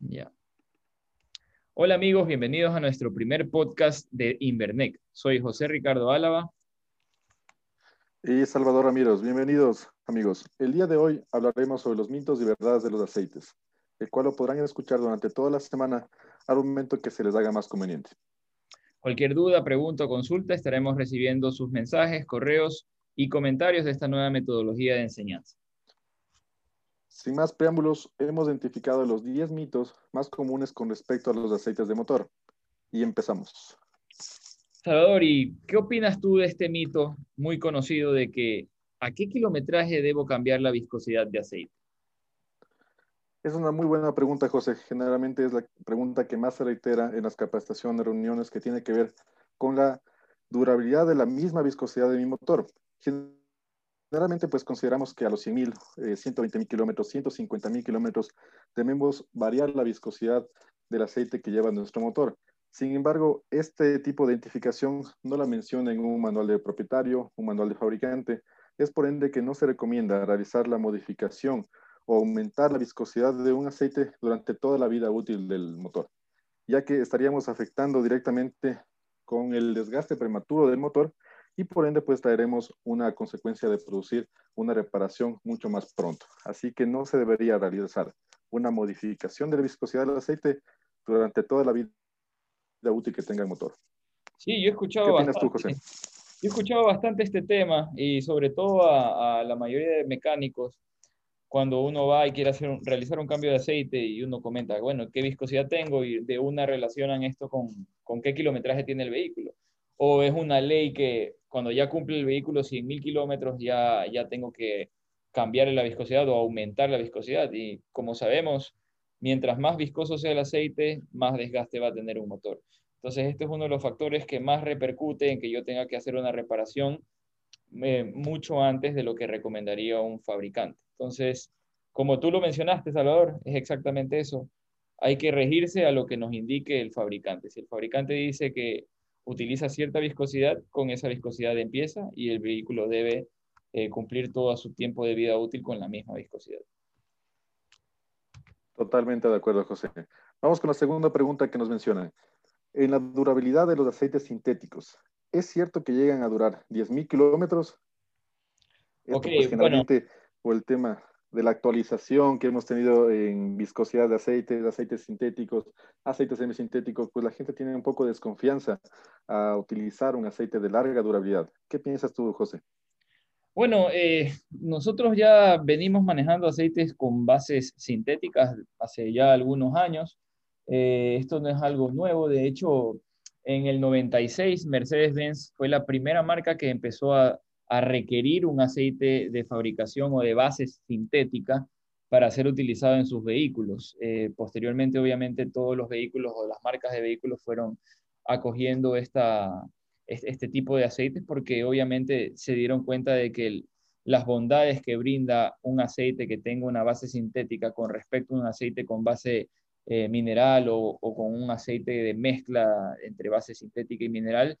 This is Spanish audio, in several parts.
Ya. Hola amigos, bienvenidos a nuestro primer podcast de Invernec. Soy José Ricardo Álava. Y Salvador Ramírez, bienvenidos amigos. El día de hoy hablaremos sobre los mitos y verdades de los aceites, el cual lo podrán escuchar durante toda la semana al momento que se les haga más conveniente. Cualquier duda, pregunta o consulta, estaremos recibiendo sus mensajes, correos y comentarios de esta nueva metodología de enseñanza. Sin más preámbulos, hemos identificado los 10 mitos más comunes con respecto a los aceites de motor. Y empezamos. Salvador, ¿y qué opinas tú de este mito muy conocido de que a qué kilometraje debo cambiar la viscosidad de aceite? Es una muy buena pregunta, José. Generalmente es la pregunta que más se reitera en las capacitaciones, reuniones que tiene que ver con la durabilidad de la misma viscosidad de mi motor. Generalmente, pues consideramos que a los 100.000, eh, 120.000 kilómetros, 150.000 kilómetros, debemos variar la viscosidad del aceite que lleva nuestro motor. Sin embargo, este tipo de identificación no la menciona en un manual de propietario, un manual de fabricante. Es por ende que no se recomienda realizar la modificación o aumentar la viscosidad de un aceite durante toda la vida útil del motor, ya que estaríamos afectando directamente con el desgaste prematuro del motor y por ende pues traeremos una consecuencia de producir una reparación mucho más pronto. Así que no se debería realizar una modificación de la viscosidad del aceite durante toda la vida útil que tenga el motor. Sí, yo he escuchado ¿Qué opinas tú, José? Yo he escuchado bastante este tema y sobre todo a, a, la mayoría de mecánicos, cuando uno va y quiere hacer realizar un cambio de aceite y uno comenta, bueno, ¿qué viscosidad tengo? Y de una relacionan esto con, con qué kilometraje tiene el vehículo. O es una ley que cuando ya cumple el vehículo 100.000 kilómetros, ya, ya tengo que cambiar la viscosidad o aumentar la viscosidad. Y como sabemos, mientras más viscoso sea el aceite, más desgaste va a tener un motor. Entonces, este es uno de los factores que más repercute en que yo tenga que hacer una reparación eh, mucho antes de lo que recomendaría un fabricante. Entonces, como tú lo mencionaste, Salvador, es exactamente eso. Hay que regirse a lo que nos indique el fabricante. Si el fabricante dice que utiliza cierta viscosidad, con esa viscosidad empieza y el vehículo debe eh, cumplir todo su tiempo de vida útil con la misma viscosidad. Totalmente de acuerdo, José. Vamos con la segunda pregunta que nos mencionan. En la durabilidad de los aceites sintéticos, ¿es cierto que llegan a durar 10.000 kilómetros? Ok, pues, generalmente, por el tema de la actualización que hemos tenido en viscosidad de aceites, aceites sintéticos, aceites semisintéticos, pues la gente tiene un poco de desconfianza a utilizar un aceite de larga durabilidad. ¿Qué piensas tú, José? Bueno, eh, nosotros ya venimos manejando aceites con bases sintéticas hace ya algunos años. Eh, esto no es algo nuevo, de hecho, en el 96 Mercedes-Benz fue la primera marca que empezó a a requerir un aceite de fabricación o de base sintética para ser utilizado en sus vehículos. Eh, posteriormente, obviamente, todos los vehículos o las marcas de vehículos fueron acogiendo esta, este tipo de aceites porque obviamente se dieron cuenta de que las bondades que brinda un aceite que tenga una base sintética con respecto a un aceite con base eh, mineral o, o, con un aceite de mezcla entre base sintética y mineral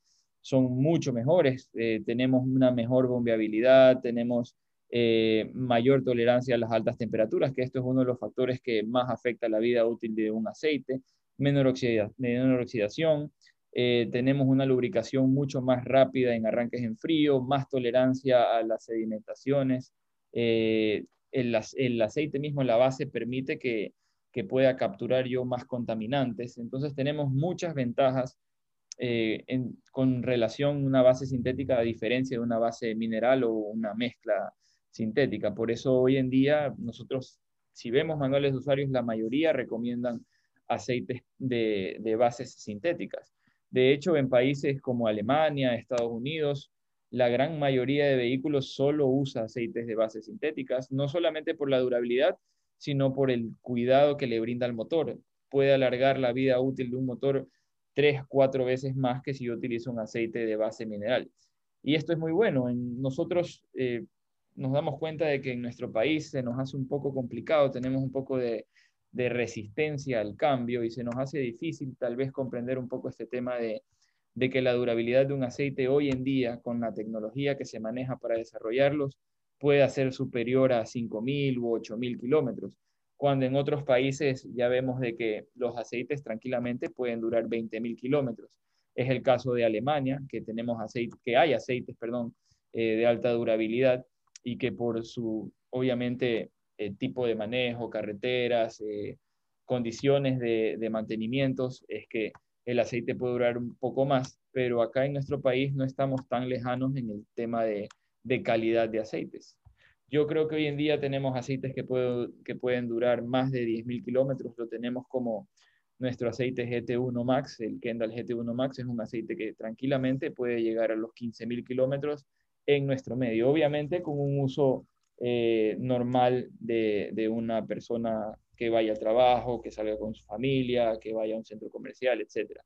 son mucho mejores. Eh, tenemos una mejor bombeabilidad, tenemos eh, mayor tolerancia a las altas temperaturas, que esto es uno de los factores que más afecta la vida útil de un aceite, menor, oxidación, eh, tenemos una lubricación mucho más rápida en arranques en frío, más tolerancia a las sedimentaciones. El, el, aceite mismo, la base, permite que, que pueda capturar yo más contaminantes. Entonces tenemos muchas ventajas eh, con relación a una base sintética a diferencia de una base mineral o una mezcla sintética. Por eso hoy en día nosotros, si vemos manuales de usuarios, la mayoría recomiendan aceites de, de bases sintéticas. De hecho, en países como Alemania, Estados Unidos, la gran mayoría de vehículos solo usa aceites de bases sintéticas, no solamente por la durabilidad, sino por el cuidado que le brinda al motor. Puede alargar la vida útil de un motor tres, cuatro veces más que si yo utilizo un aceite de base mineral. Y esto es muy bueno. En nosotros eh, nos damos cuenta de que en nuestro país se nos hace un poco complicado, tenemos un poco de, resistencia al cambio y se nos hace difícil tal vez comprender un poco este tema de, que la durabilidad de un aceite hoy en día, con la tecnología que se maneja para desarrollarlos, puede ser superior a 5.000 u 8.000 kilómetros. Cuando en otros países ya vemos de que los aceites tranquilamente pueden durar 20.000 kilómetros. Es el caso de Alemania, que, tenemos aceite, que hay aceites perdón, eh, de alta durabilidad y que por su, obviamente, eh, tipo de manejo, carreteras, eh, condiciones de, de mantenimientos, es que el aceite puede durar un poco más, pero acá en nuestro país no estamos tan lejanos en el tema de, de calidad de aceites. Yo creo que hoy en día tenemos aceites que, que pueden durar más de 10.000 kilómetros. Lo tenemos como nuestro aceite GT1 Max, el Kendall GT1 Max es un aceite que tranquilamente puede llegar a los 15.000 kilómetros en nuestro medio. Obviamente con un uso eh, normal de, de, una persona que vaya al trabajo, que salga con su familia, que vaya a un centro comercial, etc.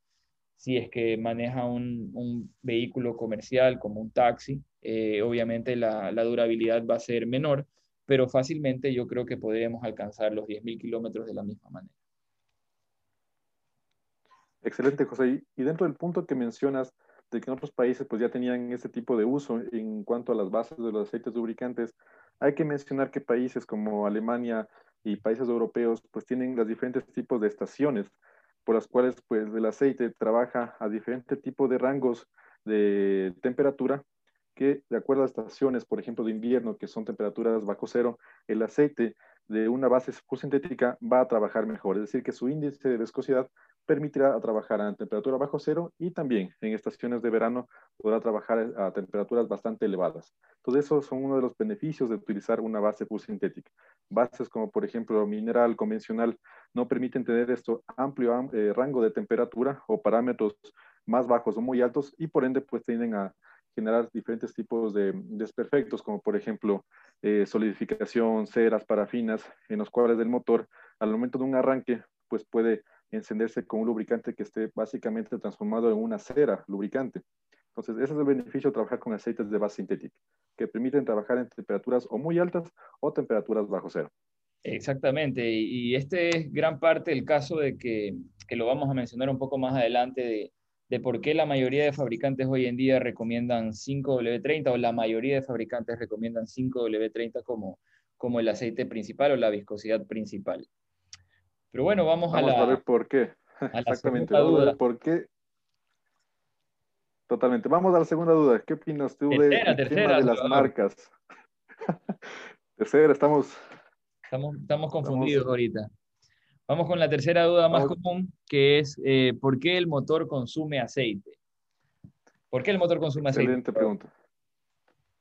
Si es que maneja un, un vehículo comercial como un taxi, eh, obviamente la, durabilidad va a ser menor, pero fácilmente yo creo que podríamos alcanzar los 10.000 kilómetros de la misma manera. Excelente, José. Y dentro del punto que mencionas de que en otros países pues ya tenían ese tipo de uso en cuanto a las bases de los aceites lubricantes, hay que mencionar que países como Alemania y países europeos pues tienen los diferentes tipos de estaciones por las cuales pues el aceite trabaja a diferentes tipos de rangos de temperatura que de acuerdo a estaciones, por ejemplo, de invierno, que son temperaturas bajo cero, el aceite de una base sintética va a trabajar mejor, es decir, que su índice de viscosidad permitirá trabajar a temperatura bajo cero y también en estaciones de verano podrá trabajar a temperaturas bastante elevadas. Entonces, esos son uno de los beneficios de utilizar una base sintética. Bases como, por ejemplo, mineral convencional no permiten tener esto amplio eh, rango de temperatura o parámetros más bajos o muy altos y por ende pues tienden a generar diferentes tipos de desperfectos, como por ejemplo eh, solidificación, ceras, parafinas, en los cuales el motor al momento de un arranque pues puede encenderse con un lubricante que esté básicamente transformado en una cera lubricante. Entonces, ese es el beneficio de trabajar con aceites de base sintética, que permiten trabajar en temperaturas o muy altas o temperaturas bajo cero. Exactamente, y, este es gran parte del caso de que, que, lo vamos a mencionar un poco más adelante, de, de por qué la mayoría de fabricantes hoy en día recomiendan 5W30 o la mayoría de fabricantes recomiendan 5W30 como, como el aceite principal o la viscosidad principal. Pero bueno, vamos, a la... a ver por qué. Exactamente, vamos a ver por qué. Totalmente. Vamos a la segunda duda. ¿Qué opinas tú de, tema de las marcas? tercera, estamos... Estamos, estamos confundidos ahorita. Vamos con la tercera duda más común, que es eh, ¿por qué el motor consume aceite? ¿Por qué el motor consume aceite? Excelente pregunta.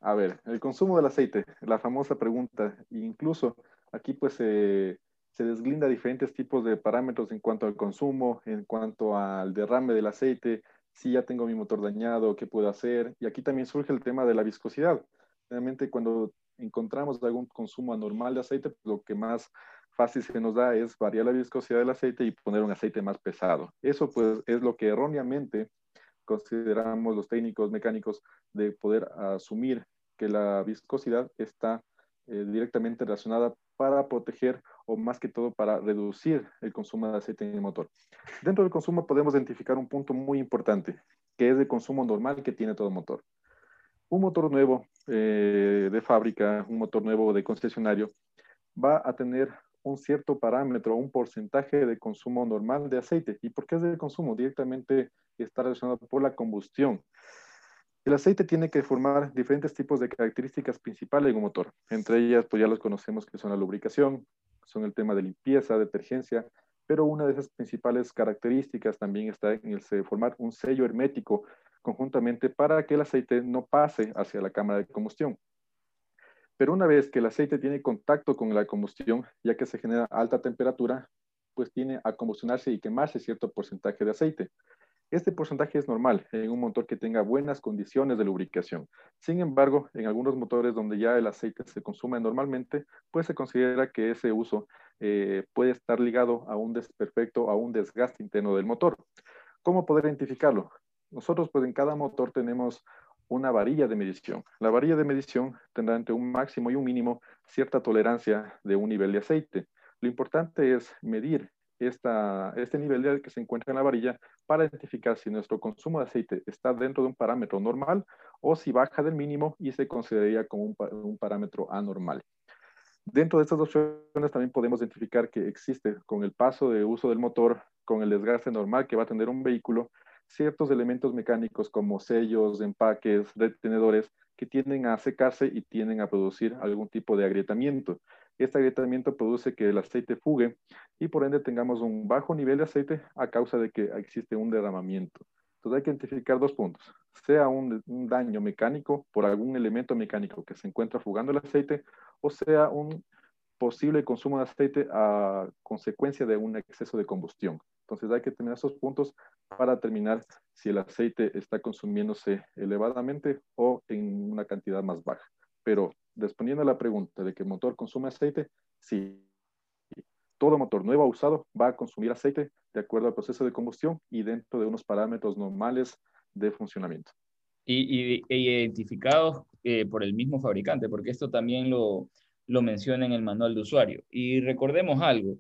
A ver, el consumo del aceite, la famosa pregunta, incluso aquí pues se desglinda diferentes tipos de parámetros en cuanto al consumo, en cuanto al derrame del aceite, si ya tengo mi motor dañado, qué puedo hacer. Y aquí también surge el tema de la viscosidad. Realmente cuando encontramos algún consumo anormal de aceite, lo que más fácil se nos da es variar la viscosidad del aceite y poner un aceite más pesado. Eso pues es lo que erróneamente consideramos los técnicos mecánicos de poder asumir que la viscosidad está eh, directamente relacionada para proteger o más que todo para reducir el consumo de aceite en el motor. Dentro del consumo podemos identificar un punto muy importante, que es el consumo normal que tiene todo motor. Un motor nuevo eh, de fábrica, un motor nuevo de concesionario, va a tener un cierto parámetro, un porcentaje de consumo normal de aceite. ¿Y por qué es de consumo? Directamente está relacionado por la combustión. El aceite tiene que formar diferentes tipos de características principales en un motor. Entre ellas, pues ya los conocemos que son la lubricación, son el tema de limpieza, detergencia, pero una de esas principales características también está en el formar un sello hermético conjuntamente para que el aceite no pase hacia la cámara de combustión. Pero una vez que el aceite tiene contacto con la combustión, ya que se genera alta temperatura, pues tiene a combustionarse y quemarse cierto porcentaje de aceite. Este porcentaje es normal en un motor que tenga buenas condiciones de lubricación. Sin embargo, en algunos motores donde ya el aceite se consume normalmente, pues se considera que ese uso eh, puede estar ligado a un desperfecto, a un desgaste interno del motor. ¿Cómo poder identificarlo? Nosotros, pues en cada motor tenemos una varilla de medición. La varilla de medición tendrá entre un máximo y un mínimo cierta tolerancia de un nivel de aceite. Lo importante es medir esta, este nivel de que se encuentra en la varilla para identificar si nuestro consumo de aceite está dentro de un parámetro normal o si baja del mínimo y se consideraría como un, un parámetro anormal. Dentro de estas opciones también podemos identificar que existe con el paso de uso del motor, con el desgaste normal que va a tener un vehículo, ciertos elementos mecánicos como sellos, empaques, retenedores, que tienden a secarse y tienden a producir algún tipo de agrietamiento. Este agrietamiento produce que el aceite fugue y por ende tengamos un bajo nivel de aceite a causa de que existe un derramamiento. Entonces hay que identificar dos puntos, sea un, un daño mecánico por algún elemento mecánico que se encuentra fugando el aceite o sea un posible consumo de aceite a consecuencia de un exceso de combustión. Entonces hay que tener esos puntos para determinar si el aceite está consumiéndose elevadamente o en una cantidad más baja. Pero respondiendo a la pregunta de que el motor consume aceite, sí. Todo motor nuevo usado va a consumir aceite de acuerdo al proceso de combustión y dentro de unos parámetros normales de funcionamiento. Y, e identificados eh, por el mismo fabricante, porque esto también lo, lo menciona en el manual de usuario. Y recordemos algo,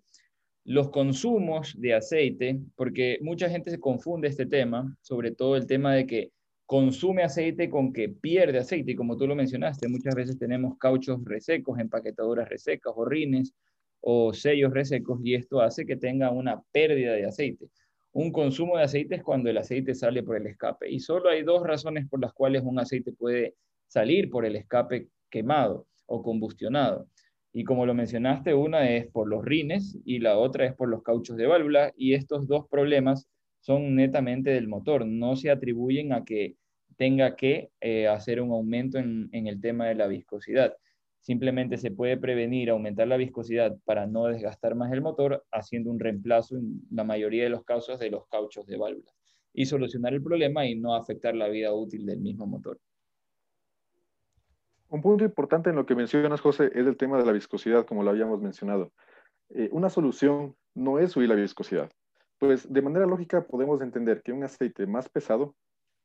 los consumos de aceite, porque mucha gente se confunde este tema, sobre todo el tema de que consume aceite con que pierde aceite, y como tú lo mencionaste, muchas veces tenemos cauchos resecos, empaquetaduras resecas o rines o sellos resecos, y esto hace que tenga una pérdida de aceite. Un consumo de aceite es cuando el aceite sale por el escape, y solo hay dos razones por las cuales un aceite puede salir por el escape quemado o combustionado. Y como lo mencionaste, una es por los rines y la otra es por los cauchos de válvula. Y estos dos problemas son netamente del motor, no se atribuyen a que tenga que eh, hacer un aumento en, en el tema de la viscosidad. Simplemente se puede prevenir aumentar la viscosidad para no desgastar más el motor haciendo un reemplazo en la mayoría de los casos de los cauchos de válvula y solucionar el problema y no afectar la vida útil del mismo motor. Un punto importante en lo que mencionas, José, es el tema de la viscosidad, como lo habíamos mencionado. Eh, una solución no es subir la viscosidad. Pues de manera lógica podemos entender que un aceite más pesado,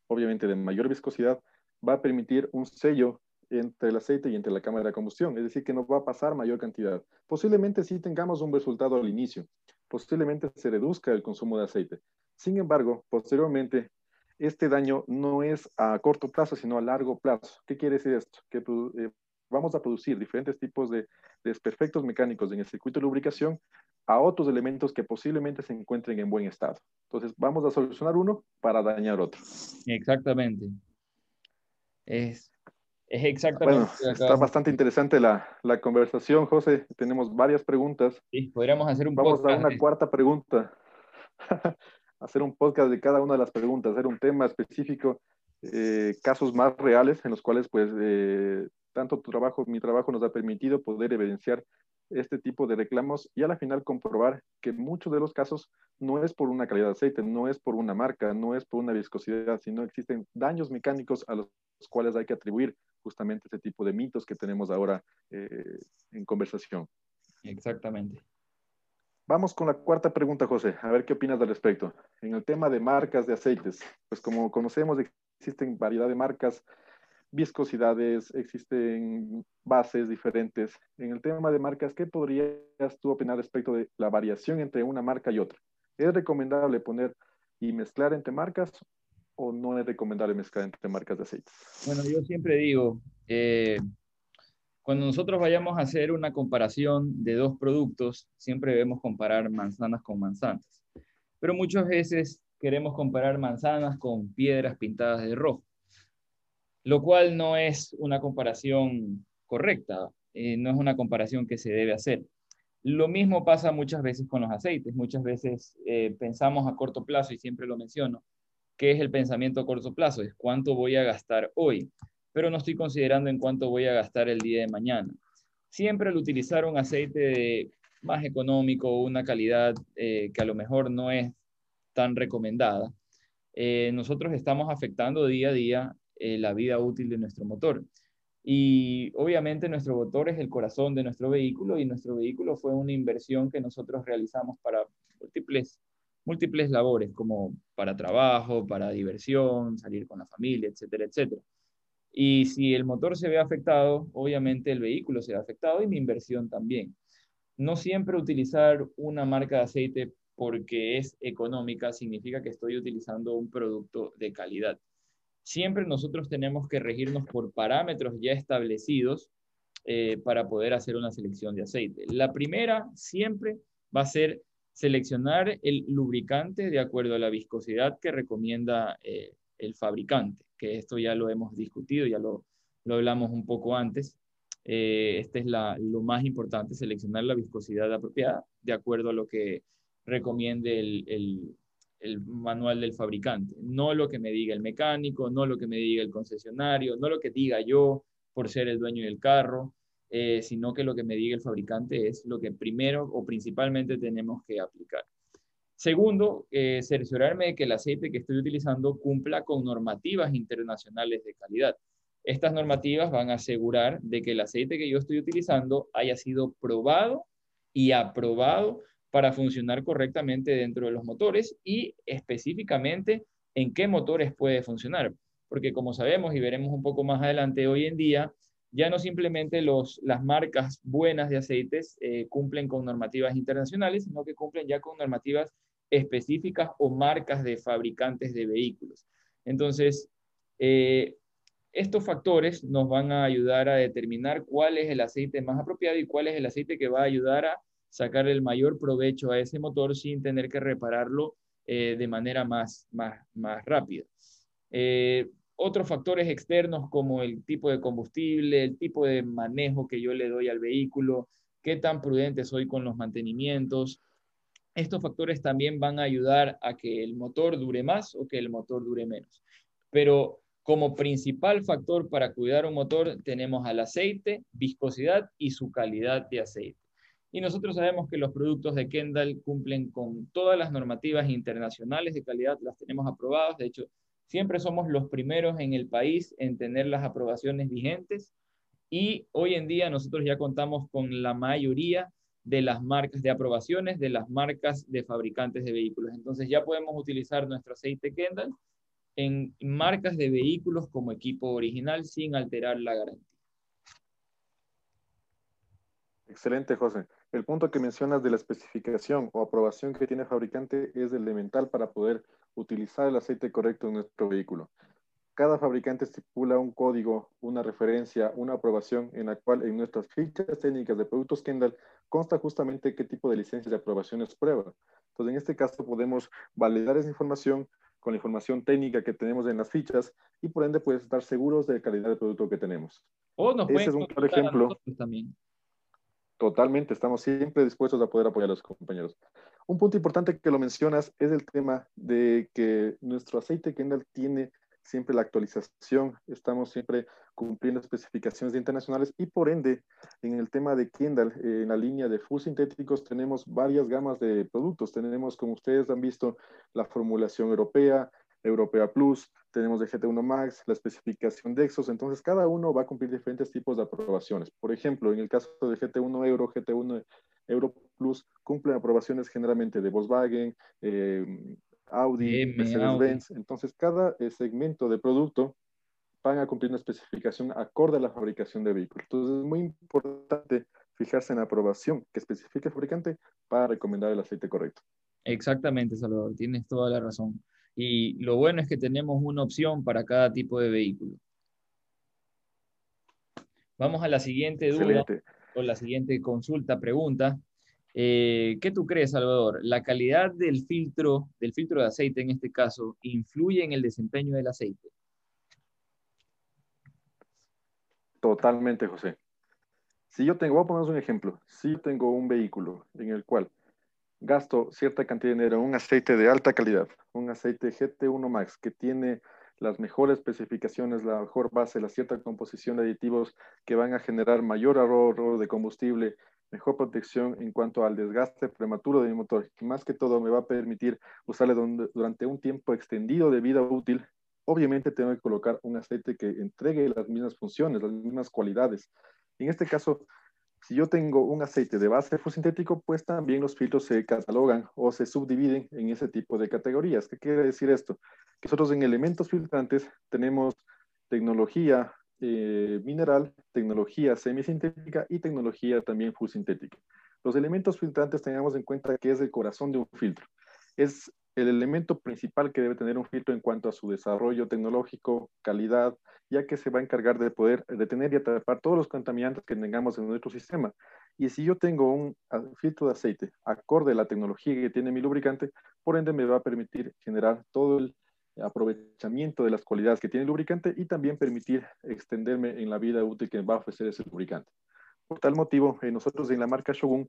obviamente de mayor viscosidad, va a permitir un sello entre el aceite y entre la cámara de combustión, es decir, que no va a pasar mayor cantidad. Posiblemente sí tengamos un resultado al inicio, posiblemente se reduzca el consumo de aceite. Sin embargo, posteriormente este daño no es a corto plazo, sino a largo plazo. ¿Qué quiere decir esto? Que eh, vamos a producir diferentes tipos de desperfectos mecánicos en el circuito de lubricación a otros elementos que posiblemente se encuentren en buen estado. Entonces, vamos a solucionar uno para dañar otro. Exactamente. Es, es exactamente. Bueno, está bastante interesante la, la, conversación, José. Tenemos varias preguntas. Sí, podríamos hacer un Vamos a una cuarta pregunta. hacer un podcast de cada una de las preguntas, hacer un tema específico, eh, casos más reales en los cuales pues eh, tanto tu trabajo, mi trabajo nos ha permitido poder evidenciar este tipo de reclamos y a la final comprobar que muchos de los casos no es por una calidad de aceite, no es por una marca, no es por una viscosidad, sino existen daños mecánicos a los cuales hay que atribuir justamente ese tipo de mitos que tenemos ahora eh, en conversación. Exactamente. Vamos con la cuarta pregunta, José. A ver qué opinas al respecto. En el tema de marcas de aceites, pues como conocemos, existen variedad de marcas, viscosidades, existen bases diferentes. En el tema de marcas, ¿qué podrías tú opinar respecto de la variación entre una marca y otra? ¿Es recomendable poner y mezclar entre marcas o no es recomendable mezclar entre marcas de aceites? Bueno, yo siempre digo, eh, cuando nosotros vayamos a hacer una comparación de dos productos, siempre debemos comparar manzanas con manzanas. Pero muchas veces queremos comparar manzanas con piedras pintadas de rojo, lo cual no es una comparación correcta, eh, no es una comparación que se debe hacer. Lo mismo pasa muchas veces con los aceites. Muchas veces eh, pensamos a corto plazo, y siempre lo menciono, ¿qué es el pensamiento a corto plazo? Es cuánto voy a gastar hoy pero no estoy considerando en cuánto voy a gastar el día de mañana. Siempre al utilizar un aceite más económico, una calidad eh, que a lo mejor no es tan recomendada, eh, nosotros estamos afectando día a día eh, la vida útil de nuestro motor. Y obviamente nuestro motor es el corazón de nuestro vehículo y nuestro vehículo fue una inversión que nosotros realizamos para múltiples, múltiples labores, como para trabajo, para diversión, salir con la familia, etcétera, etcétera. Y si el motor se ve afectado, obviamente el vehículo se ve afectado y mi inversión también. No siempre utilizar una marca de aceite porque es económica significa que estoy utilizando un producto de calidad. Siempre nosotros tenemos que regirnos por parámetros ya establecidos eh, para poder hacer una selección de aceite. La primera siempre va a ser seleccionar el lubricante de acuerdo a la viscosidad que recomienda eh, el fabricante, que esto ya lo hemos discutido, ya lo, lo hablamos un poco antes. Eh, este es la, lo más importante, seleccionar la viscosidad apropiada de acuerdo a lo que recomiende el, el, el, manual del fabricante. No lo que me diga el mecánico, no lo que me diga el concesionario, no lo que diga yo por ser el dueño del carro, eh, sino que lo que me diga el fabricante es lo que primero o principalmente tenemos que aplicar. Segundo, eh, cerciorarme de que el aceite que estoy utilizando cumpla con normativas internacionales de calidad. Estas normativas van a asegurar de que el aceite que yo estoy utilizando haya sido probado y aprobado para funcionar correctamente dentro de los motores y específicamente en qué motores puede funcionar. Porque como sabemos y veremos un poco más adelante, hoy en día ya no simplemente los, las marcas buenas de aceites eh, cumplen con normativas internacionales, sino que cumplen ya con normativas específicas o marcas de fabricantes de vehículos. Entonces, eh, estos factores nos van a ayudar a determinar cuál es el aceite más apropiado y cuál es el aceite que va a ayudar a sacar el mayor provecho a ese motor sin tener que repararlo eh, de manera más, más, más rápida otros factores externos como el tipo de combustible, el tipo de manejo que yo le doy al vehículo, qué tan prudente soy con los mantenimientos. Estos factores también van a ayudar a que el motor dure más o que el motor dure menos. Pero como principal factor para cuidar un motor tenemos al aceite, viscosidad y su calidad de aceite. Y nosotros sabemos que los productos de Kendall cumplen con todas las normativas internacionales de calidad, las tenemos aprobadas. De hecho, Siempre somos los primeros en el país en tener las aprobaciones vigentes y hoy en día nosotros ya contamos con la mayoría de las marcas de aprobaciones de las marcas de fabricantes de vehículos. Entonces ya podemos utilizar nuestro aceite Kendall en marcas de vehículos como equipo original sin alterar la garantía. Excelente, José. El punto que mencionas de la especificación o aprobación que tiene el fabricante es elemental para poder utilizar el aceite correcto en nuestro vehículo. Cada fabricante estipula un código, una referencia, una aprobación en la cual en nuestras fichas técnicas de productos Kendall consta justamente qué tipo de licencias de aprobación es prueba. Entonces, en este caso podemos validar esa información con la información técnica que tenemos en las fichas y por ende pues estar seguros de la calidad del producto que tenemos. Ese es un claro ejemplo. También. Totalmente, estamos siempre dispuestos a poder apoyar a los compañeros. Un punto importante que lo mencionas es el tema de que nuestro aceite Kendall tiene siempre la actualización, estamos siempre cumpliendo especificaciones internacionales y por ende en el tema de Kendall, en la línea de full sintéticos tenemos varias gamas de productos, tenemos como ustedes han visto la formulación europea, Europea Plus, tenemos de GT1 Max, la especificación de Exos, entonces cada uno va a cumplir diferentes tipos de aprobaciones. Por ejemplo, en el caso de GT1 Euro, GT1 Euro Plus cumplen aprobaciones generalmente de Volkswagen, eh, Audi, Mercedes-Benz, entonces cada eh, segmento de producto van a cumplir una especificación acorde a la fabricación de vehículos. Entonces es muy importante fijarse en la aprobación que especifique el fabricante para recomendar el aceite correcto. Exactamente, Salvador, tienes toda la razón. Y lo bueno es que tenemos una opción para cada tipo de vehículo. Vamos a la siguiente duda o la siguiente consulta, pregunta. Eh, ¿Qué tú crees, Salvador? ¿La calidad del filtro, del filtro de aceite en este caso, influye en el desempeño del aceite? Totalmente, José. Si yo tengo, voy a poner un ejemplo. Si yo tengo un vehículo en el cual gasto cierta cantidad de dinero en un aceite de alta calidad, un aceite GT1 Max que tiene las mejores especificaciones, la mejor base, la cierta composición de aditivos que van a generar mayor ahorro de combustible, mejor protección en cuanto al desgaste prematuro de mi motor, y más que todo me va a permitir usarle durante un tiempo extendido de vida útil. Obviamente tengo que colocar un aceite que entregue las mismas funciones, las mismas cualidades. En este caso, si yo tengo un aceite de base sintético, pues también los filtros se catalogan o se subdividen en ese tipo de categorías. ¿Qué quiere decir esto? Que nosotros en elementos filtrantes tenemos tecnología eh, mineral, tecnología semisintética y tecnología también full sintética. Los elementos filtrantes tengamos en cuenta que es el corazón de un filtro. Es el elemento principal que debe tener un filtro en cuanto a su desarrollo tecnológico, calidad, ya que se va a encargar de poder detener y atrapar todos los contaminantes que tengamos en nuestro sistema. Y si yo tengo un filtro de aceite acorde a la tecnología que tiene mi lubricante, por ende me va a permitir generar todo el aprovechamiento de las cualidades que tiene el lubricante y también permitir extenderme en la vida útil que va a ofrecer ese lubricante. Por tal motivo, eh, nosotros en la marca Shogun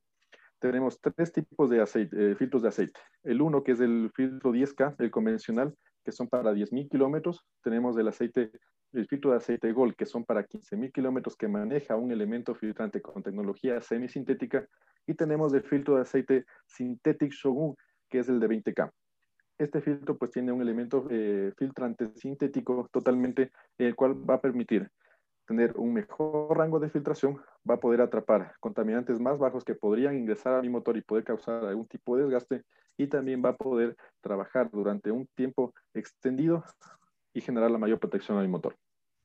tenemos tres tipos de eh, filtros de aceite. El uno, que es el filtro 10K, el convencional, que son para 10.000 kilómetros. Tenemos el aceite, el filtro de aceite Gold, que son para 15.000 kilómetros, que maneja un elemento filtrante con tecnología semisintética. Y tenemos el filtro de aceite Synthetic Shogun, que es el de 20K. Este filtro pues tiene un elemento eh, filtrante sintético totalmente, el cual va a permitir tener un mejor rango de filtración, va a poder atrapar contaminantes más bajos que podrían ingresar a mi motor y poder causar algún tipo de desgaste y también va a poder trabajar durante un tiempo extendido y generar la mayor protección a mi motor.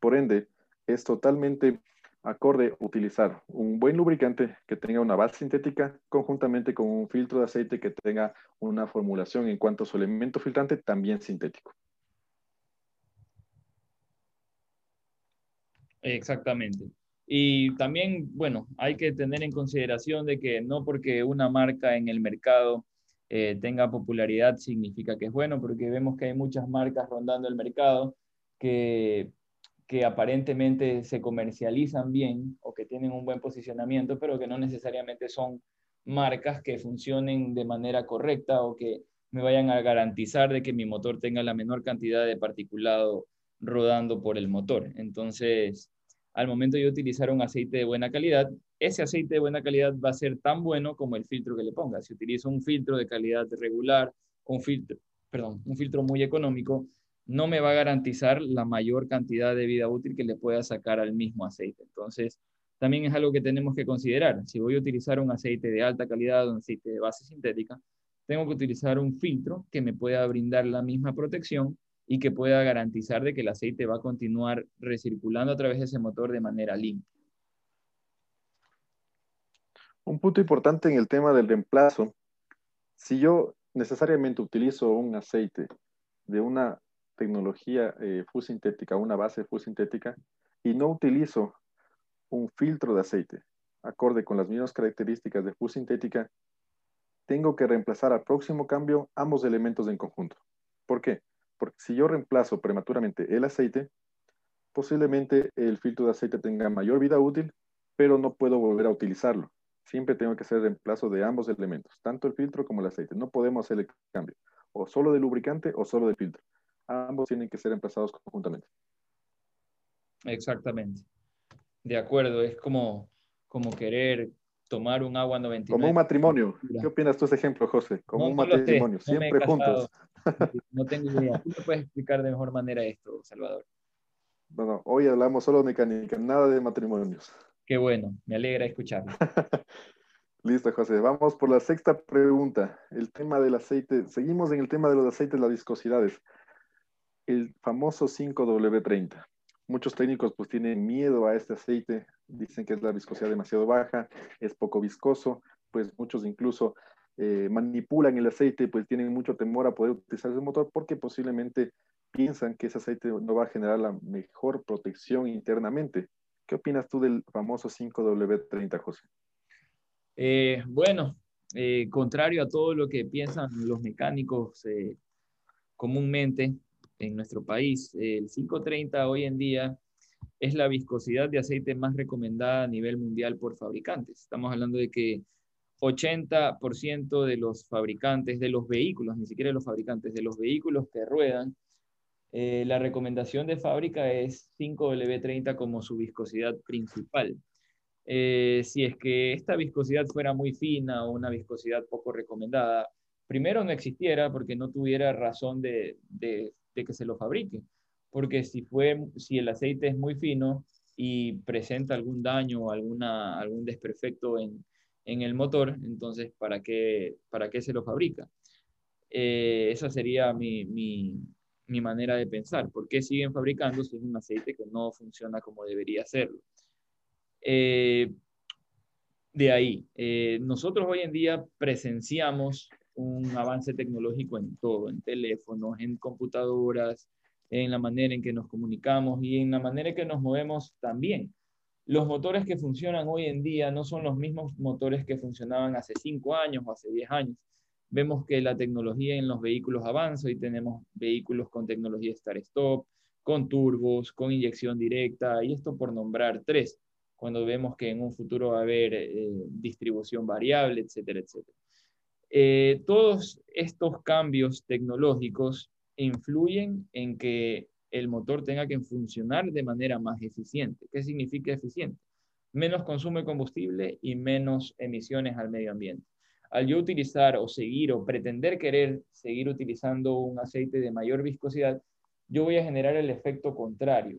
Por ende, es totalmente acorde utilizar un buen lubricante que tenga una base sintética conjuntamente con un filtro de aceite que tenga una formulación en cuanto a su elemento filtrante también sintético. Exactamente. Y también, bueno, hay que tener en consideración de que no porque una marca en el mercado eh, tenga popularidad significa que es bueno, porque vemos que hay muchas marcas rondando el mercado que que aparentemente se comercializan bien o que tienen un buen posicionamiento, pero que no necesariamente son marcas que funcionen de manera correcta o que me vayan a garantizar de que mi motor tenga la menor cantidad de particulado rodando por el motor. Entonces, al momento de utilizar un aceite de buena calidad, ese aceite de buena calidad va a ser tan bueno como el filtro que le ponga. Si utilizo un filtro de calidad regular, un filtro, perdón, un filtro muy económico, no me va a garantizar la mayor cantidad de vida útil que le pueda sacar al mismo aceite. Entonces, también es algo que tenemos que considerar. Si voy a utilizar un aceite de alta calidad, un aceite de base sintética, tengo que utilizar un filtro que me pueda brindar la misma protección y que pueda garantizar de que el aceite va a continuar recirculando a través de ese motor de manera limpia. Un punto importante en el tema del reemplazo, si yo necesariamente utilizo un aceite de una tecnología eh, full sintética, una base full sintética, y no utilizo un filtro de aceite acorde con las mismas características de full sintética, tengo que reemplazar al próximo cambio ambos elementos en conjunto. ¿Por qué? Porque si yo reemplazo prematuramente el aceite, posiblemente el filtro de aceite tenga mayor vida útil, pero no puedo volver a utilizarlo. Siempre tengo que hacer el reemplazo de ambos elementos, tanto el filtro como el aceite. No podemos hacer el cambio, o solo de lubricante o solo de filtro ambos tienen que ser empezados conjuntamente. Exactamente. De acuerdo, es como, como querer tomar un agua 99. Como un matrimonio. ¿Qué opinas tú de ese ejemplo, José? Como un matrimonio, siempre juntos. No tengo idea. ¿Tú me puedes explicar de mejor manera esto, Salvador? Bueno, hoy hablamos solo de mecánica, nada de matrimonios. Qué bueno, me alegra escucharlo. Listo, José. Vamos por la sexta pregunta. El tema del aceite. Seguimos en el tema de los aceites, las viscosidades el famoso 5W30. Muchos técnicos pues tienen miedo a este aceite, dicen que es la viscosidad demasiado baja, es poco viscoso, pues muchos incluso eh, manipulan el aceite, pues tienen mucho temor a poder utilizar ese motor porque posiblemente piensan que ese aceite no va a generar la mejor protección internamente. ¿Qué opinas tú del famoso 5W30, José? Eh, bueno, eh, contrario a todo lo que piensan los mecánicos comúnmente, en nuestro país. El 530 hoy en día es la viscosidad de aceite más recomendada a nivel mundial por fabricantes. Estamos hablando de que 80% de los fabricantes de los vehículos, ni siquiera de los fabricantes, de los vehículos que ruedan, eh, la recomendación de fábrica es 5W30 como su viscosidad principal. Eh, si es que esta viscosidad fuera muy fina o una viscosidad poco recomendada, primero no existiera porque no tuviera razón de, que se lo fabrique. Porque si, fue, si el aceite es muy fino y presenta algún daño o algún desperfecto en, en el motor, entonces, ¿para qué, para qué se lo fabrica? Eh, esa sería mi, mi, manera de pensar. ¿Por qué siguen fabricando si es un aceite que no funciona como debería hacerlo? Eh, de ahí, eh, nosotros hoy en día presenciamos un avance tecnológico en todo, en teléfonos, en computadoras, en la manera en que nos comunicamos y en la manera en que nos movemos también. Los motores que funcionan hoy en día no son los mismos motores que funcionaban hace cinco años o hace diez años. Vemos que la tecnología en los vehículos avanza y tenemos vehículos con tecnología Start-Stop, con turbos, con inyección directa, y esto por nombrar tres, cuando vemos que en un futuro va a haber eh, distribución variable, etcétera, etcétera. Eh, todos estos cambios tecnológicos influyen en que el motor tenga que funcionar de manera más eficiente. ¿Qué significa eficiente? Menos consumo de combustible y menos emisiones al medio ambiente. Al yo utilizar o seguir o pretender querer seguir utilizando un aceite de mayor viscosidad, yo voy a generar el efecto contrario.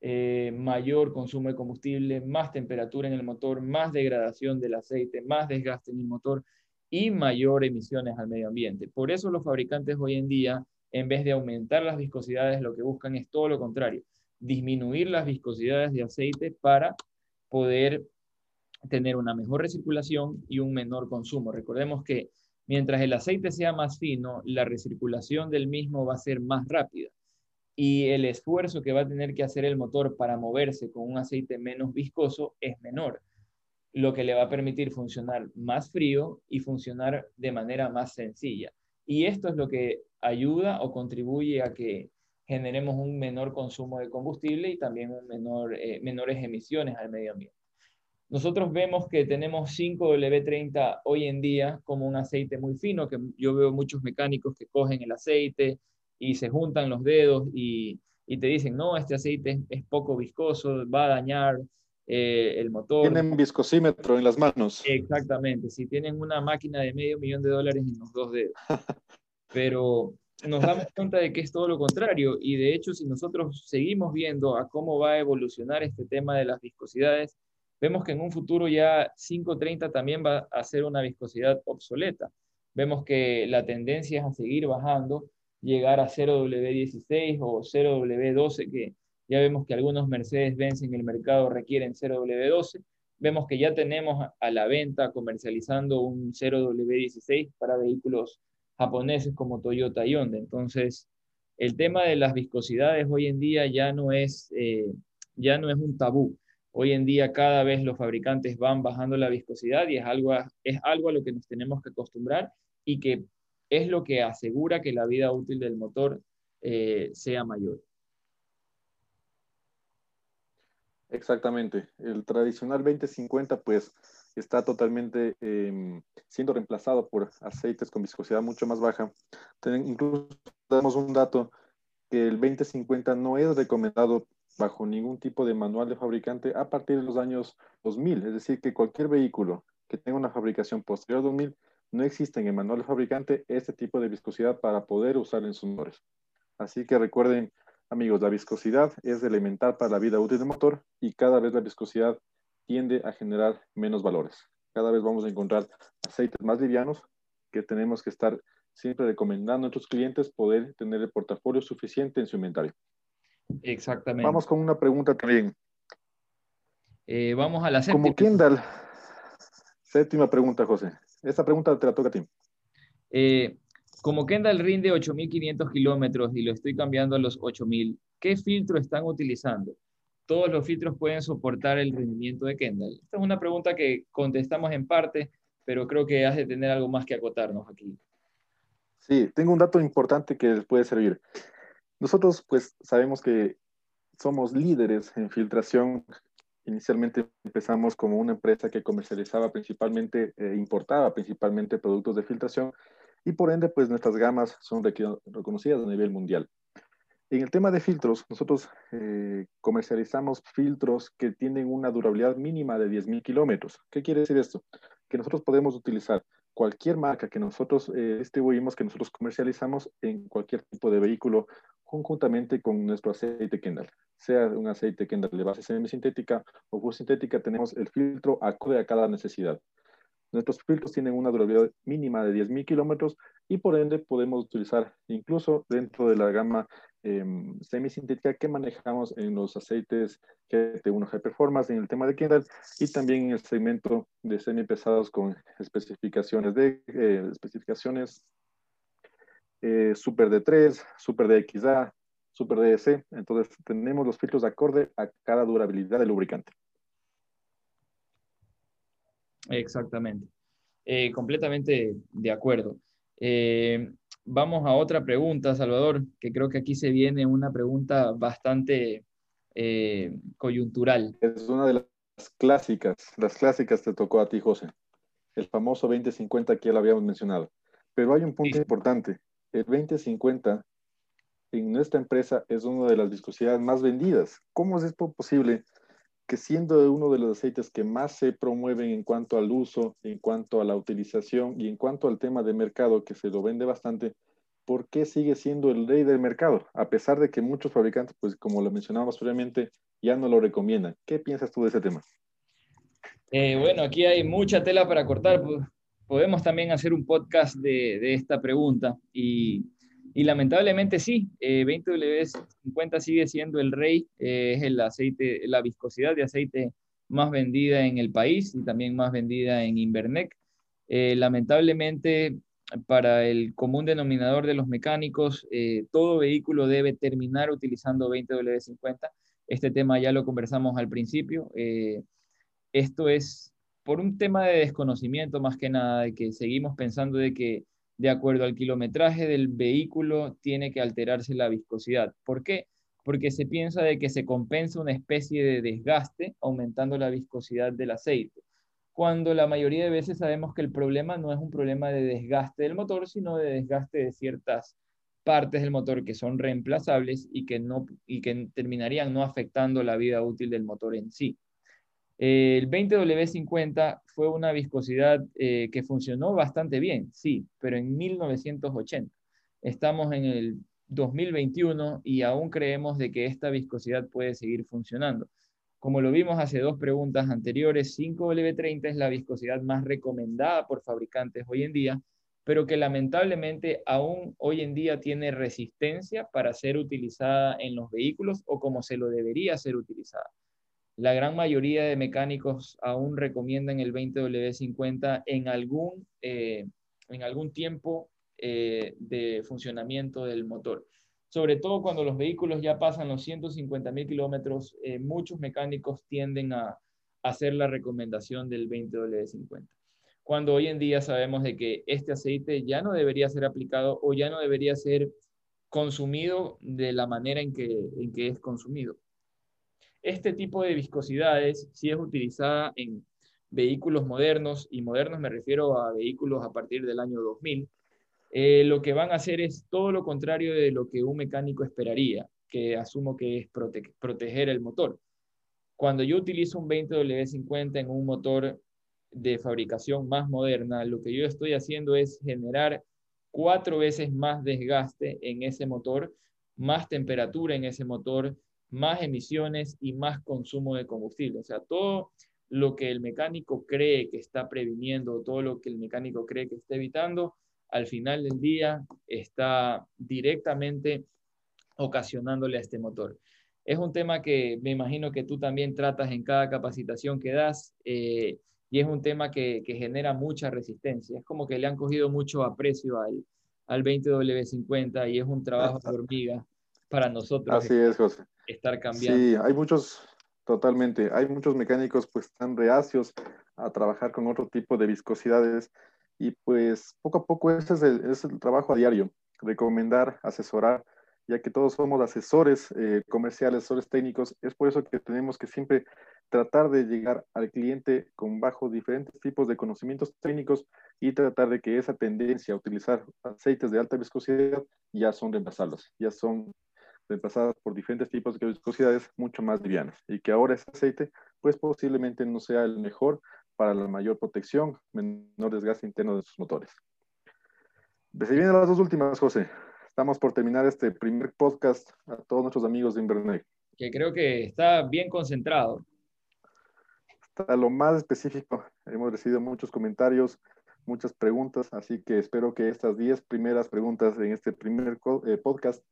Eh, mayor consumo de combustible, más temperatura en el motor, más degradación del aceite, más desgaste en el motor y mayor emisiones al medio ambiente. Por eso los fabricantes hoy en día, en vez de aumentar las viscosidades, lo que buscan es todo lo contrario, disminuir las viscosidades de aceite para poder tener una mejor recirculación y un menor consumo. Recordemos que mientras el aceite sea más fino, la recirculación del mismo va a ser más rápida y el esfuerzo que va a tener que hacer el motor para moverse con un aceite menos viscoso es menor lo que le va a permitir funcionar más frío y funcionar de manera más sencilla. Y esto es lo que ayuda o contribuye a que generemos un menor consumo de combustible y también un menor, eh, menores emisiones al medio ambiente. Nosotros vemos que tenemos 5W30 hoy en día como un aceite muy fino, que yo veo muchos mecánicos que cogen el aceite y se juntan los dedos y, y te dicen, no, este aceite es poco viscoso, va a dañar eh, el motor. Tienen viscosímetro en las manos. Exactamente, si tienen una máquina de medio millón de dólares en los dos dedos. Pero nos damos cuenta de que es todo lo contrario y de hecho si nosotros seguimos viendo a cómo va a evolucionar este tema de las viscosidades, vemos que en un futuro ya 530 también va a ser una viscosidad obsoleta. Vemos que la tendencia es a seguir bajando, llegar a 0W16 o 0W12, que ya vemos que algunos Mercedes-Benz en el mercado requieren 0W12. Vemos que ya tenemos a la venta comercializando un 0W16 para vehículos japoneses como Toyota y Honda. Entonces, el tema de las viscosidades hoy en día ya no es, eh, ya no es un tabú. Hoy en día cada vez los fabricantes van bajando la viscosidad y es algo, es algo a lo que nos tenemos que acostumbrar y que es lo que asegura que la vida útil del motor eh, sea mayor. Exactamente. El tradicional 2050 pues está totalmente em, siendo reemplazado por aceites con viscosidad mucho más baja. incluso damos un dato que el 2050 no es recomendado bajo ningún tipo de manual de fabricante a partir de los años 2000. Es decir, que cualquier vehículo que tenga una fabricación posterior a 2000 no existe en el manual de fabricante este tipo de viscosidad para poder usar en sus motores. Así que recuerden Amigos, la viscosidad es elemental para la vida útil del motor y cada vez la viscosidad tiende a generar menos valores. Cada vez vamos a encontrar aceites más livianos que tenemos que estar siempre recomendando a nuestros clientes poder tener el portafolio suficiente en su inventario. Exactamente. Vamos con una pregunta también. Eh, vamos a la séptima. Como Kendall. Séptima pregunta, José. Esta pregunta te la toca a ti. Eh, como Kendall rinde 8.500 kilómetros y lo estoy cambiando a los 8.000, ¿qué filtro están utilizando? Todos los filtros pueden soportar el rendimiento de Kendall. Esta es una pregunta que contestamos en parte, pero creo que has de tener algo más que acotarnos aquí. Sí, tengo un dato importante que les puede servir. Nosotros pues sabemos que somos líderes en filtración. Inicialmente empezamos como una empresa que comercializaba principalmente, eh, importaba principalmente productos de filtración y por ende, pues nuestras gamas son reconocidas a nivel mundial. En el tema de filtros, nosotros eh, comercializamos filtros que tienen una durabilidad mínima de 10.000 kilómetros. ¿Qué quiere decir esto? Que nosotros podemos utilizar cualquier marca que nosotros eh, distribuimos, que nosotros comercializamos en cualquier tipo de vehículo, conjuntamente con nuestro aceite Kendall. Sea un aceite Kendall de base semisintética o sintética, tenemos el filtro acorde a cada necesidad. Nuestros filtros tienen una durabilidad mínima de 10.000 kilómetros y por ende podemos utilizar incluso dentro de la gama eh, semisintética que manejamos en los aceites GT1 High Performance en el tema de Kindle y también en el segmento de semipesados con especificaciones de eh, especificaciones eh, Super D3, Super DXA, Super DSC. Entonces tenemos los filtros de acorde a cada durabilidad del lubricante. Exactamente. Eh, completamente de acuerdo. Eh, vamos a otra pregunta, Salvador, que creo que aquí se viene una pregunta bastante eh, coyuntural. Es una de las clásicas, las clásicas te tocó a ti, José. El famoso 2050 que ya lo habíamos mencionado. Pero hay un punto importante. El 2050 en nuestra empresa es una de las viscosidades más vendidas. ¿Cómo es esto posible? Que siendo uno de los aceites que más se promueven en cuanto al uso, en cuanto a la utilización y en cuanto al tema de mercado, que se lo vende bastante, ¿por qué sigue siendo el rey del mercado? A pesar de que muchos fabricantes, pues como lo mencionábamos previamente, ya no lo recomiendan. ¿Qué piensas tú de ese tema? Eh, bueno, aquí hay mucha tela para cortar. Podemos también hacer un podcast de, de esta pregunta y y lamentablemente sí, 20W50 eh, sigue siendo el rey, eh, es el aceite, la viscosidad de aceite más vendida en el país y también más vendida en Invernec. Eh, lamentablemente, para el común denominador de los mecánicos, todo vehículo debe terminar utilizando 20W50. Este tema ya lo conversamos al principio. esto es por un tema de desconocimiento más que nada, de que seguimos pensando de que de acuerdo al kilometraje del vehículo, tiene que alterarse la viscosidad. ¿Por qué? Porque se piensa de que se compensa una especie de desgaste aumentando la viscosidad del aceite, cuando la mayoría de veces sabemos que el problema no es un problema de desgaste del motor, sino de desgaste de ciertas partes del motor que son reemplazables y que, no, y que terminarían no afectando la vida útil del motor en sí. El 20W50 fue una viscosidad eh, que funcionó bastante bien, sí, pero en 1980. Estamos en el 2021 y aún creemos de que esta viscosidad puede seguir funcionando. Como lo vimos hace dos preguntas anteriores, 5W30 es la viscosidad más recomendada por fabricantes hoy en día, pero que lamentablemente aún hoy en día tiene resistencia para ser utilizada en los vehículos o como se lo debería ser utilizada. La gran mayoría de mecánicos aún recomiendan el 20W50 en algún, eh, en algún tiempo eh, de funcionamiento del motor. Sobre todo cuando los vehículos ya pasan los 150 mil kilómetros, eh, muchos mecánicos tienden a, hacer la recomendación del 20W50. Cuando hoy en día sabemos de que este aceite ya no debería ser aplicado o ya no debería ser consumido de la manera en que, en que es consumido. Este tipo de viscosidades, si es utilizada en vehículos modernos, y modernos me refiero a vehículos a partir del año 2000, eh, lo que van a hacer es todo lo contrario de lo que un mecánico esperaría, que asumo que es proteger el motor. Cuando yo utilizo un 20W50 en un motor de fabricación más moderna, lo que yo estoy haciendo es generar cuatro veces más desgaste en ese motor, más temperatura en ese motor, más emisiones y más consumo de combustible. O sea, todo lo que el mecánico cree que está previniendo, todo lo que el mecánico cree que está evitando, al final del día está directamente ocasionándole a este motor. Es un tema que me imagino que tú también tratas en cada capacitación que das eh, y es un tema que, genera mucha resistencia. Es como que le han cogido mucho aprecio al, al 20W50 y es un trabajo de hormiga para nosotros. Así es, José estar cambiando. Sí, hay muchos, totalmente, hay muchos mecánicos pues tan reacios a trabajar con otro tipo de viscosidades y pues poco a poco ese es el, es el trabajo a diario, recomendar, asesorar, ya que todos somos asesores eh, comerciales, asesores técnicos, es por eso que tenemos que siempre tratar de llegar al cliente con bajo diferentes tipos de conocimientos técnicos y tratar de que esa tendencia a utilizar aceites de alta viscosidad ya son reemplazarlos, ya son reemplazadas por diferentes tipos de viscosidades mucho más livianas y que ahora ese aceite pues posiblemente no sea el mejor para la mayor protección, menor desgaste interno de sus motores. Se vienen las dos últimas, José. Estamos por terminar este primer podcast a todos nuestros amigos de Invernet. Que creo que está bien concentrado. hasta lo más específico. Hemos recibido muchos comentarios, muchas preguntas, así que espero que estas 10 primeras preguntas en este primer eh, podcast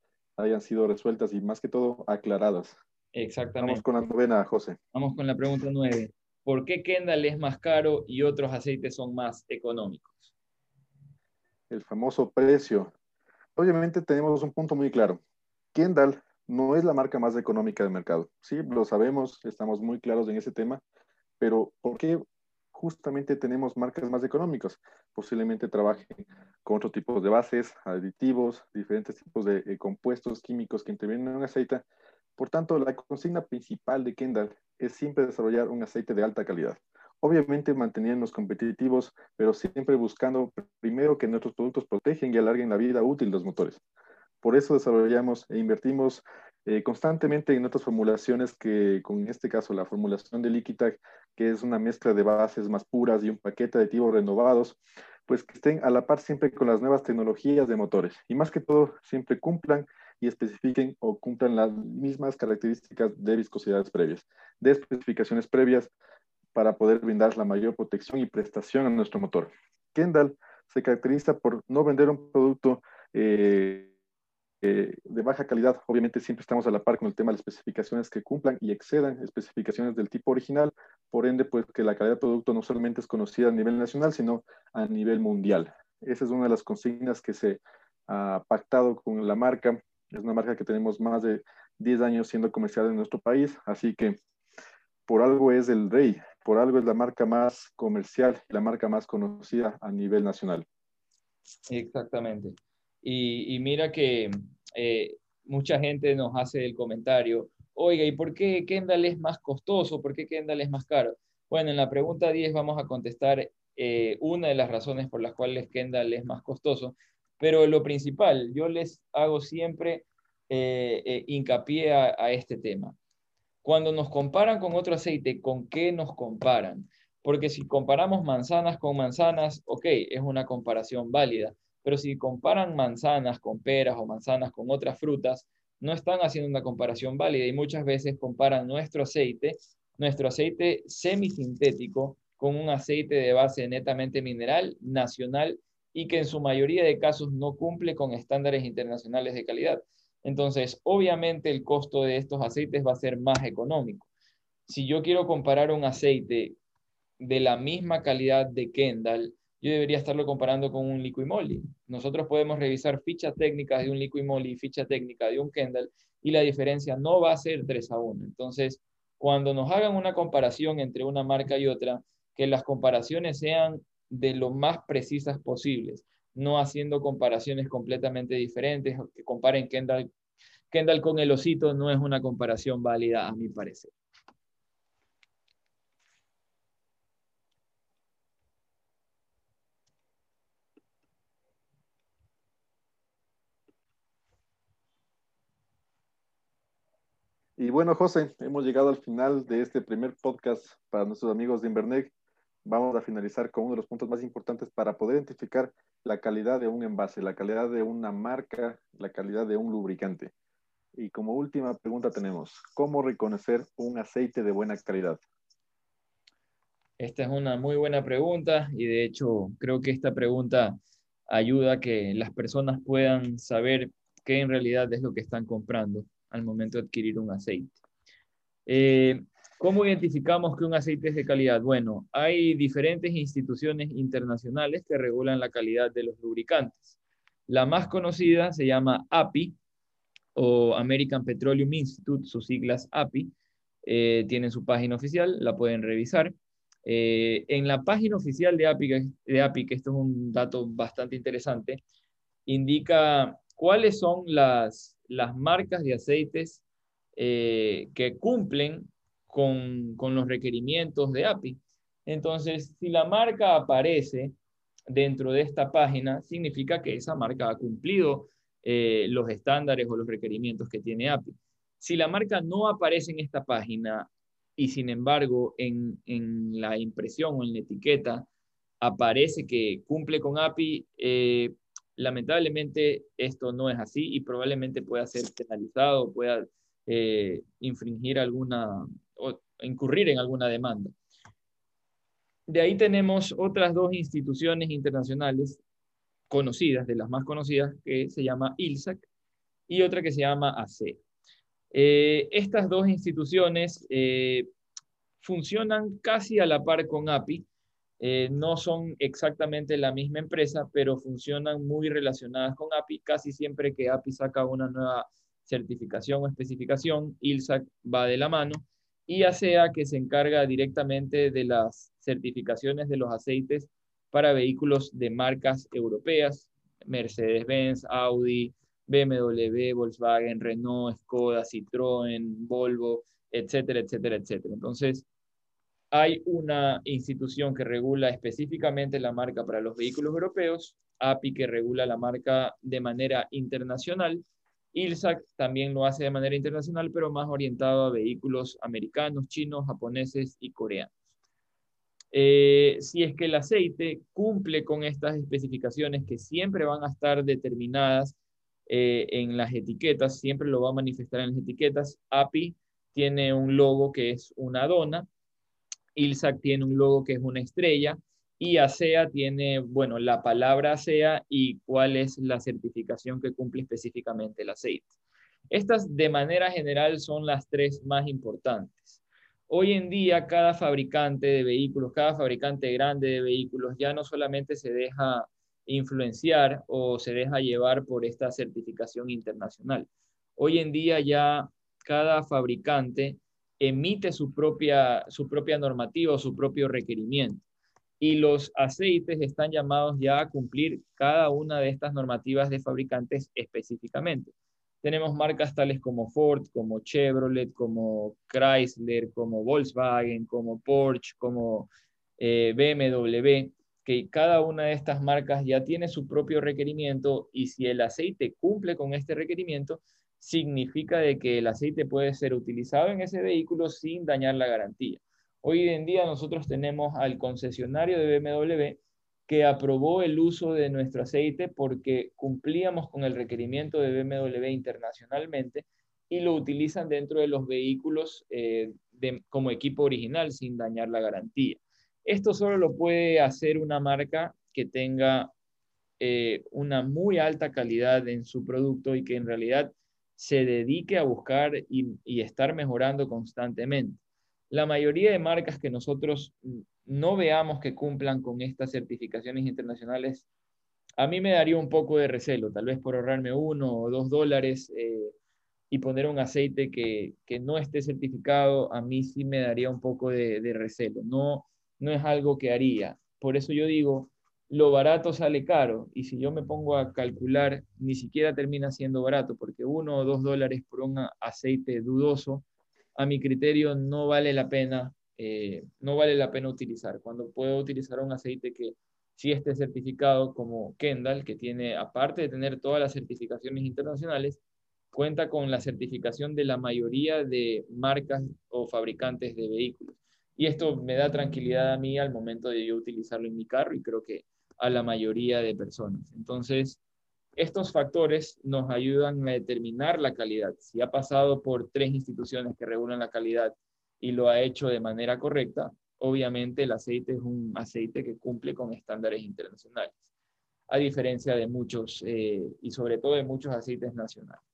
hayan sido resueltas y más que todo aclaradas. Exactamente. Vamos con la novena, José. Vamos con la pregunta nueve. ¿Por qué Kendall es más caro y otros aceites son más económicos? El famoso precio. Obviamente tenemos un punto muy claro. Kendall no es la marca más económica del mercado. Sí, lo sabemos, estamos muy claros en ese tema, pero ¿por qué justamente tenemos marcas más económicas? Posiblemente trabajen con otro tipo de bases, aditivos, diferentes tipos de eh, compuestos químicos que intervienen en un aceite. Por tanto, la consigna principal de Kendall es siempre desarrollar un aceite de alta calidad. Obviamente manteniéndonos competitivos, pero siempre buscando primero que nuestros productos protegen y alarguen la vida útil de los motores. Por eso desarrollamos e invertimos eh, constantemente en otras formulaciones que, con este caso, la formulación de Liquitac, que es una mezcla de bases más puras y un paquete de aditivos renovados, pues que estén a la par siempre con las nuevas tecnologías de motores. Y más que todo, siempre cumplan y especifiquen o cumplan las mismas características de viscosidades previas, de especificaciones previas para poder brindar la mayor protección y prestación a nuestro motor. Kendall se caracteriza por no vender un producto eh, eh, de baja calidad. Obviamente siempre estamos a la par con el tema de las especificaciones que cumplan y excedan especificaciones del tipo original. Por ende, pues que la calidad del producto no solamente es conocida a nivel nacional, sino a nivel mundial. Esa es una de las consignas que se ha pactado con la marca. Es una marca que tenemos más de 10 años siendo comercial en nuestro país, así que por algo es el rey, por algo es la marca más comercial, la marca más conocida a nivel nacional. Exactamente. Y, mira que eh, mucha gente nos hace el comentario, oiga, ¿y por qué Kendall es más costoso? ¿Por qué Kendall es más caro? Bueno, en la pregunta 10 vamos a contestar eh, una de las razones por las cuales Kendall es más costoso, pero lo principal, yo les hago siempre eh, hincapié a este tema. Cuando nos comparan con otro aceite, ¿con qué nos comparan? Porque si comparamos manzanas con manzanas, ok, es una comparación válida pero si comparan manzanas con peras o manzanas con otras frutas, no están haciendo una comparación válida y muchas veces comparan nuestro aceite, nuestro aceite semisintético, con un aceite de base netamente mineral, nacional y que en su mayoría de casos no cumple con estándares internacionales de calidad. Entonces, obviamente el costo de estos aceites va a ser más económico. Si yo quiero comparar un aceite de la misma calidad de Kendall yo debería estarlo comparando con un liquid moly. Nosotros podemos revisar fichas técnicas de un liquid moly y ficha técnica de un Kendall y la diferencia no va a ser 3 a 1. Entonces, cuando nos hagan una comparación entre una marca y otra, que las comparaciones sean de lo más precisas posibles, no haciendo comparaciones completamente diferentes, que comparen Kendall, Kendall con el osito no es una comparación válida a mi parecer. Y bueno, José, hemos llegado al final de este primer podcast para nuestros amigos de Invernec. Vamos a finalizar con uno de los puntos más importantes para poder identificar la calidad de un envase, la calidad de una marca, la calidad de un lubricante. Y como última pregunta tenemos, ¿cómo reconocer un aceite de buena calidad? Esta es una muy buena pregunta y de hecho creo que esta pregunta ayuda a que las personas puedan saber qué en realidad es lo que están comprando al momento de adquirir un aceite. Eh, ¿Cómo identificamos que un aceite es de calidad? Bueno, hay diferentes instituciones internacionales que regulan la calidad de los lubricantes. La más conocida se llama API o American Petroleum Institute, sus siglas API. Eh, tienen su página oficial, la pueden revisar. Eh, en la página oficial de API, de API, que esto es un dato bastante interesante, indica cuáles son las, las marcas de aceites eh, que cumplen con, los requerimientos de API. Entonces, si la marca aparece dentro de esta página, significa que esa marca ha cumplido eh, los estándares o los requerimientos que tiene API. Si la marca no aparece en esta página y sin embargo en, la impresión o en la etiqueta aparece que cumple con API, eh, Lamentablemente esto no es así y probablemente pueda ser penalizado, pueda eh, infringir alguna o incurrir en alguna demanda. De ahí tenemos otras dos instituciones internacionales conocidas, de las más conocidas, que se llama ILSAC y otra que se llama ACE. Eh, estas dos instituciones eh, funcionan casi a la par con API. Eh, no son exactamente la misma empresa, pero funcionan muy relacionadas con API. Casi siempre que API saca una nueva certificación o especificación, ILSAC va de la mano. Y ASEA, que se encarga directamente de las certificaciones de los aceites para vehículos de marcas europeas, Mercedes-Benz, Audi, BMW, Volkswagen, Renault, Skoda, Citroën, Volvo, etcétera, etcétera, etcétera. Entonces, hay una institución que regula específicamente la marca para los vehículos europeos, API que regula la marca de manera internacional, ILSAC también lo hace de manera internacional, pero más orientado a vehículos americanos, chinos, japoneses y coreanos. Eh, si es que el aceite cumple con estas especificaciones que siempre van a estar determinadas eh, en las etiquetas, siempre lo va a manifestar en las etiquetas. API tiene un logo que es una dona, ILSAC tiene un logo que es una estrella y ASEA tiene, bueno, la palabra ASEA y cuál es la certificación que cumple específicamente el aceite. Estas de manera general son las tres más importantes. Hoy en día cada fabricante de vehículos, cada fabricante grande de vehículos ya no solamente se deja influenciar o se deja llevar por esta certificación internacional. Hoy en día ya cada fabricante emite su propia, su propia normativa o su propio requerimiento. Y los aceites están llamados ya a cumplir cada una de estas normativas de fabricantes específicamente. Tenemos marcas tales como Ford, como Chevrolet, como Chrysler, como Volkswagen, como Porsche, como eh, BMW, que cada una de estas marcas ya tiene su propio requerimiento y si el aceite cumple con este requerimiento, significa de que el aceite puede ser utilizado en ese vehículo sin dañar la garantía. Hoy en día nosotros tenemos al concesionario de BMW que aprobó el uso de nuestro aceite porque cumplíamos con el requerimiento de BMW internacionalmente y lo utilizan dentro de los vehículos eh, como equipo original sin dañar la garantía. Esto solo lo puede hacer una marca que tenga eh, una muy alta calidad en su producto y que en realidad se dedique a buscar y, estar mejorando constantemente. La mayoría de marcas que nosotros no veamos que cumplan con estas certificaciones internacionales, a mí me daría un poco de recelo, tal vez por ahorrarme uno o dos dólares eh, y poner un aceite que, no esté certificado, a mí sí me daría un poco de, de recelo. No, no es algo que haría. Por eso yo digo, lo barato sale caro y si yo me pongo a calcular, ni siquiera termina siendo barato porque uno o dos dólares por un aceite dudoso, a mi criterio no vale la pena, eh, no vale la pena utilizar. Cuando puedo utilizar un aceite que sí esté certificado como Kendall, que tiene, aparte de tener todas las certificaciones internacionales, cuenta con la certificación de la mayoría de marcas o fabricantes de vehículos. Y esto me da tranquilidad a mí al momento de yo utilizarlo en mi carro y creo que a la mayoría de personas. Entonces, estos factores nos ayudan a determinar la calidad. Si ha pasado por tres instituciones que regulan la calidad y lo ha hecho de manera correcta, obviamente el aceite es un aceite que cumple con estándares internacionales, a diferencia de muchos, eh, y sobre todo de muchos aceites nacionales.